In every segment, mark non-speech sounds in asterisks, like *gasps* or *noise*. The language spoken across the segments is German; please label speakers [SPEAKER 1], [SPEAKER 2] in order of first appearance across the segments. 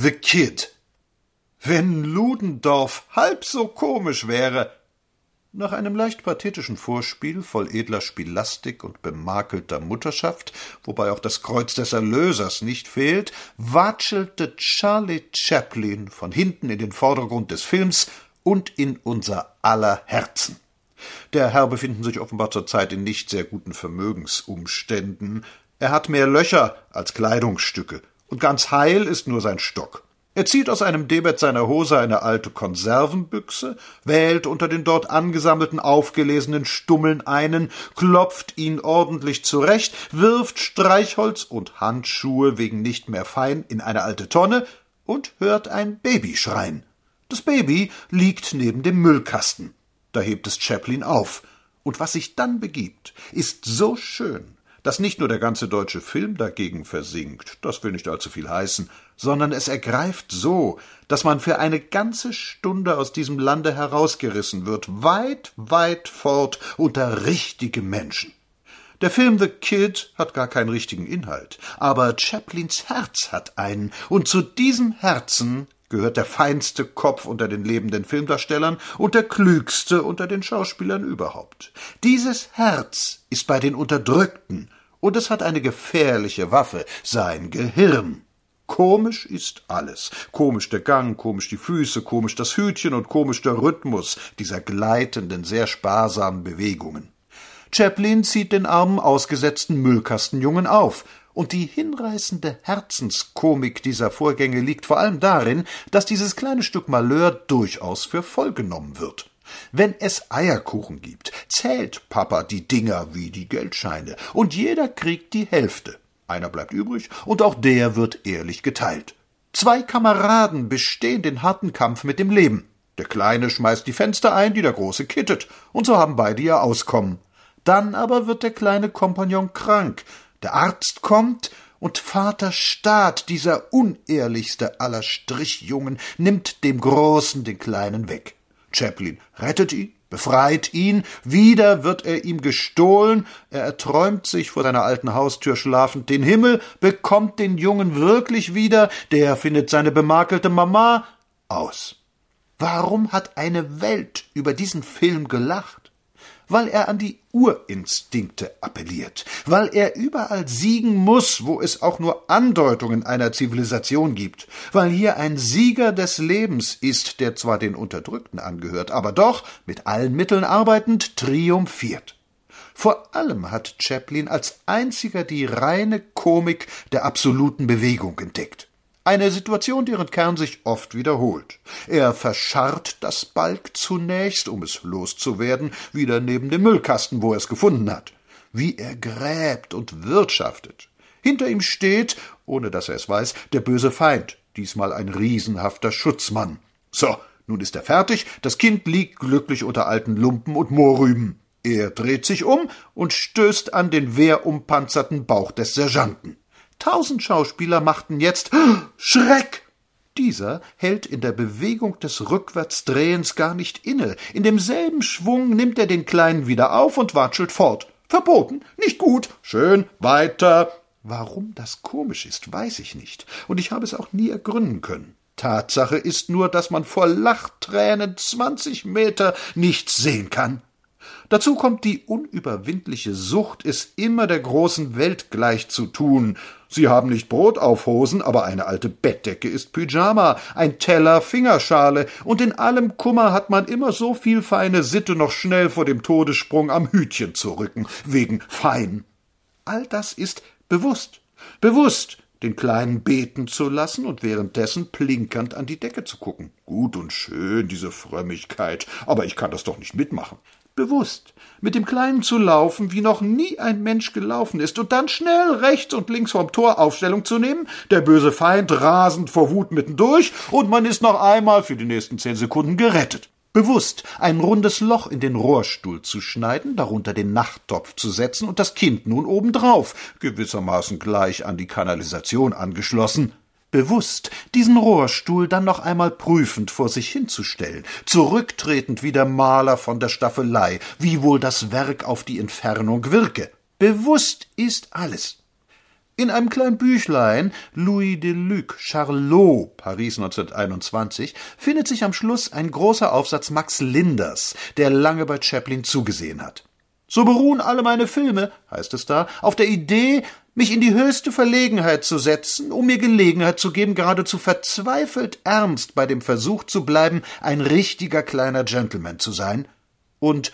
[SPEAKER 1] The Kid. Wenn Ludendorff halb so komisch wäre. Nach einem leicht pathetischen Vorspiel voll edler Spielastik und bemakelter Mutterschaft, wobei auch das Kreuz des Erlösers nicht fehlt, watschelte Charlie Chaplin von hinten in den Vordergrund des Films und in unser aller Herzen. Der Herr befinden sich offenbar zurzeit in nicht sehr guten Vermögensumständen. Er hat mehr Löcher als Kleidungsstücke, und ganz heil ist nur sein Stock. Er zieht aus einem Debet seiner Hose eine alte Konservenbüchse, wählt unter den dort angesammelten aufgelesenen Stummeln einen, klopft ihn ordentlich zurecht, wirft Streichholz und Handschuhe wegen nicht mehr fein in eine alte Tonne und hört ein Baby schreien. Das Baby liegt neben dem Müllkasten. Da hebt es Chaplin auf. Und was sich dann begibt, ist so schön, dass nicht nur der ganze deutsche Film dagegen versinkt, das will nicht allzu viel heißen, sondern es ergreift so, dass man für eine ganze Stunde aus diesem Lande herausgerissen wird, weit, weit fort unter richtige Menschen. Der Film The Kid hat gar keinen richtigen Inhalt, aber Chaplins Herz hat einen, und zu diesem Herzen gehört der feinste Kopf unter den lebenden Filmdarstellern und der klügste unter den Schauspielern überhaupt. Dieses Herz ist bei den Unterdrückten, und es hat eine gefährliche Waffe, sein Gehirn. Komisch ist alles. Komisch der Gang, komisch die Füße, komisch das Hütchen und komisch der Rhythmus dieser gleitenden, sehr sparsamen Bewegungen. Chaplin zieht den armen, ausgesetzten Müllkastenjungen auf, und die hinreißende Herzenskomik dieser Vorgänge liegt vor allem darin, dass dieses kleine Stück Malheur durchaus für voll genommen wird. Wenn es Eierkuchen gibt, zählt Papa die Dinger wie die Geldscheine, und jeder kriegt die Hälfte. Einer bleibt übrig, und auch der wird ehrlich geteilt. Zwei Kameraden bestehen den harten Kampf mit dem Leben. Der Kleine schmeißt die Fenster ein, die der Große kittet, und so haben beide ihr Auskommen. Dann aber wird der kleine Kompagnon krank, der Arzt kommt, und Vater Staat, dieser unehrlichste aller Strichjungen, nimmt dem Großen den Kleinen weg. Chaplin rettet ihn, befreit ihn, wieder wird er ihm gestohlen, er erträumt sich vor seiner alten Haustür schlafend den Himmel, bekommt den Jungen wirklich wieder, der findet seine bemakelte Mama aus. Warum hat eine Welt über diesen Film gelacht? Weil er an die Urinstinkte appelliert, weil er überall siegen muss, wo es auch nur Andeutungen einer Zivilisation gibt, weil hier ein Sieger des Lebens ist, der zwar den Unterdrückten angehört, aber doch mit allen Mitteln arbeitend triumphiert. Vor allem hat Chaplin als einziger die reine Komik der absoluten Bewegung entdeckt. Eine Situation, deren Kern sich oft wiederholt. Er verscharrt das Balk zunächst, um es loszuwerden, wieder neben dem Müllkasten, wo er es gefunden hat. Wie er gräbt und wirtschaftet. Hinter ihm steht, ohne dass er es weiß, der böse Feind, diesmal ein riesenhafter Schutzmann. So, nun ist er fertig, das Kind liegt glücklich unter alten Lumpen und Mohrrüben. Er dreht sich um und stößt an den wehrumpanzerten Bauch des Sergeanten. Tausend Schauspieler machten jetzt *gasps* Schreck. Dieser hält in der Bewegung des Rückwärtsdrehens gar nicht inne. In demselben Schwung nimmt er den Kleinen wieder auf und watschelt fort. Verboten, nicht gut, schön, weiter. Warum das komisch ist, weiß ich nicht, und ich habe es auch nie ergründen können. Tatsache ist nur, dass man vor Lachtränen zwanzig Meter nichts sehen kann. Dazu kommt die unüberwindliche Sucht, es immer der großen Welt gleich zu tun. Sie haben nicht Brot auf Hosen, aber eine alte Bettdecke ist Pyjama, ein Teller Fingerschale, und in allem Kummer hat man immer so viel feine Sitte, noch schnell vor dem Todessprung am Hütchen zu rücken, wegen fein. All das ist bewusst, bewusst, den Kleinen beten zu lassen und währenddessen plinkernd an die Decke zu gucken. Gut und schön, diese Frömmigkeit, aber ich kann das doch nicht mitmachen bewusst, mit dem Kleinen zu laufen, wie noch nie ein Mensch gelaufen ist, und dann schnell rechts und links vom Tor Aufstellung zu nehmen, der böse Feind rasend vor Wut mittendurch, und man ist noch einmal für die nächsten zehn Sekunden gerettet. Bewusst ein rundes Loch in den Rohrstuhl zu schneiden, darunter den Nachttopf zu setzen und das Kind nun obendrauf, gewissermaßen gleich an die Kanalisation angeschlossen, bewusst, diesen Rohrstuhl dann noch einmal prüfend vor sich hinzustellen, zurücktretend wie der Maler von der Staffelei, wie wohl das Werk auf die Entfernung wirke. Bewusst ist alles. In einem kleinen Büchlein Louis Deluc, Charlot, Paris 1921, findet sich am Schluss ein großer Aufsatz Max Linders, der lange bei Chaplin zugesehen hat. So beruhen alle meine Filme, heißt es da, auf der Idee, mich in die höchste Verlegenheit zu setzen, um mir Gelegenheit zu geben, geradezu verzweifelt ernst bei dem Versuch zu bleiben, ein richtiger kleiner Gentleman zu sein und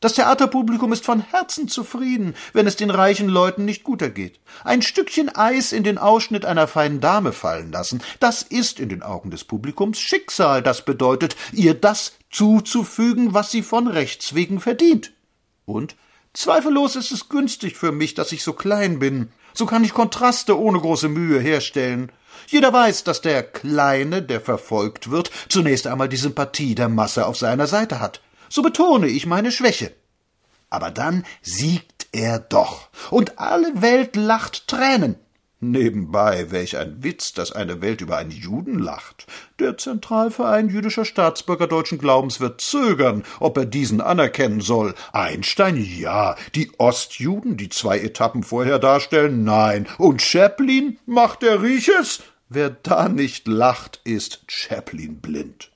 [SPEAKER 1] das Theaterpublikum ist von Herzen zufrieden, wenn es den reichen Leuten nicht gut ergeht. Ein Stückchen Eis in den Ausschnitt einer feinen Dame fallen lassen, das ist in den Augen des Publikums Schicksal, das bedeutet, ihr das zuzufügen, was sie von Rechts wegen verdient. Und zweifellos ist es günstig für mich, dass ich so klein bin. So kann ich Kontraste ohne große Mühe herstellen. Jeder weiß, dass der Kleine, der verfolgt wird, zunächst einmal die Sympathie der Masse auf seiner Seite hat so betone ich meine Schwäche. Aber dann siegt er doch, und alle Welt lacht Tränen. Nebenbei, welch ein Witz, dass eine Welt über einen Juden lacht. Der Zentralverein jüdischer Staatsbürger deutschen Glaubens wird zögern, ob er diesen anerkennen soll. Einstein ja, die Ostjuden, die zwei Etappen vorher darstellen, nein. Und Chaplin, macht er Rieches? Wer da nicht lacht, ist Chaplin blind.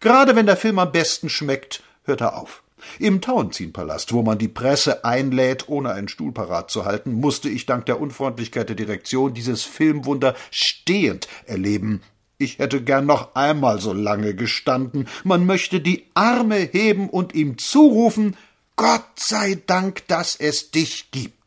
[SPEAKER 1] Gerade wenn der Film am besten schmeckt, hört er auf. Im Tauentzienpalast, wo man die Presse einlädt, ohne einen Stuhl parat zu halten, musste ich dank der Unfreundlichkeit der Direktion dieses Filmwunder stehend erleben. Ich hätte gern noch einmal so lange gestanden. Man möchte die Arme heben und ihm zurufen Gott sei Dank, dass es dich gibt.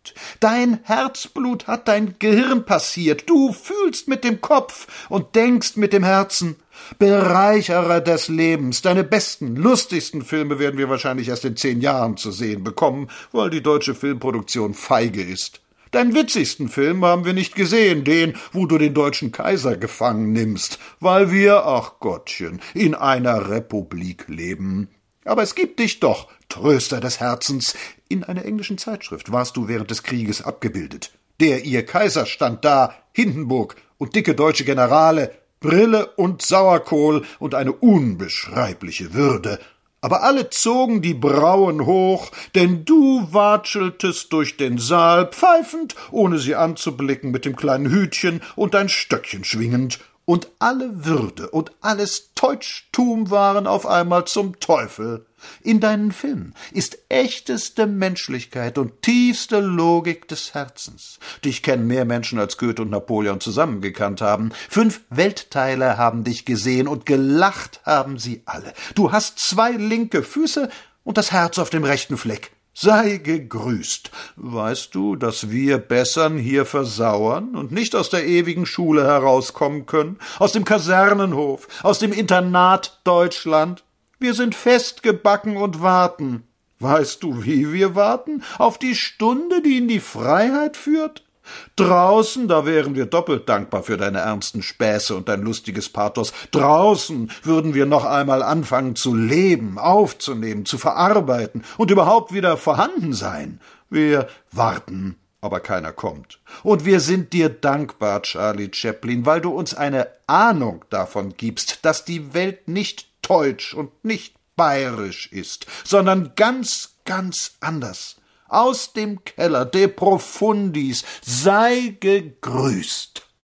[SPEAKER 1] Dein Herzblut hat dein Gehirn passiert. Du fühlst mit dem Kopf und denkst mit dem Herzen. Bereicherer des Lebens. Deine besten, lustigsten Filme werden wir wahrscheinlich erst in zehn Jahren zu sehen bekommen, weil die deutsche Filmproduktion feige ist. Deinen witzigsten Film haben wir nicht gesehen, den, wo du den deutschen Kaiser gefangen nimmst, weil wir, ach Gottchen, in einer Republik leben. Aber es gibt dich doch, Tröster des Herzens. In einer englischen Zeitschrift warst du während des Krieges abgebildet. Der ihr Kaiser stand da, Hindenburg und dicke deutsche Generale, Brille und Sauerkohl und eine unbeschreibliche Würde. Aber alle zogen die Brauen hoch, denn du watscheltest durch den Saal, pfeifend, ohne sie anzublicken, mit dem kleinen Hütchen und dein Stöckchen schwingend, und alle Würde und alles Teutschtum waren auf einmal zum Teufel. In deinen Filmen ist echteste Menschlichkeit und tiefste Logik des Herzens. Dich kennen mehr Menschen als Goethe und Napoleon zusammengekannt haben. Fünf Weltteile haben dich gesehen und gelacht haben sie alle. Du hast zwei linke Füße und das Herz auf dem rechten Fleck. Sei gegrüßt. Weißt du, dass wir Bessern hier versauern und nicht aus der ewigen Schule herauskommen können, aus dem Kasernenhof, aus dem Internat Deutschland? Wir sind festgebacken und warten. Weißt du, wie wir warten? Auf die Stunde, die in die Freiheit führt? Draußen, da wären wir doppelt dankbar für deine ernsten Späße und dein lustiges Pathos. Draußen würden wir noch einmal anfangen zu leben, aufzunehmen, zu verarbeiten und überhaupt wieder vorhanden sein. Wir warten, aber keiner kommt. Und wir sind dir dankbar, Charlie Chaplin, weil du uns eine Ahnung davon gibst, dass die Welt nicht deutsch und nicht bayerisch ist, sondern ganz, ganz anders aus dem Keller de profundis sei gegrüßt.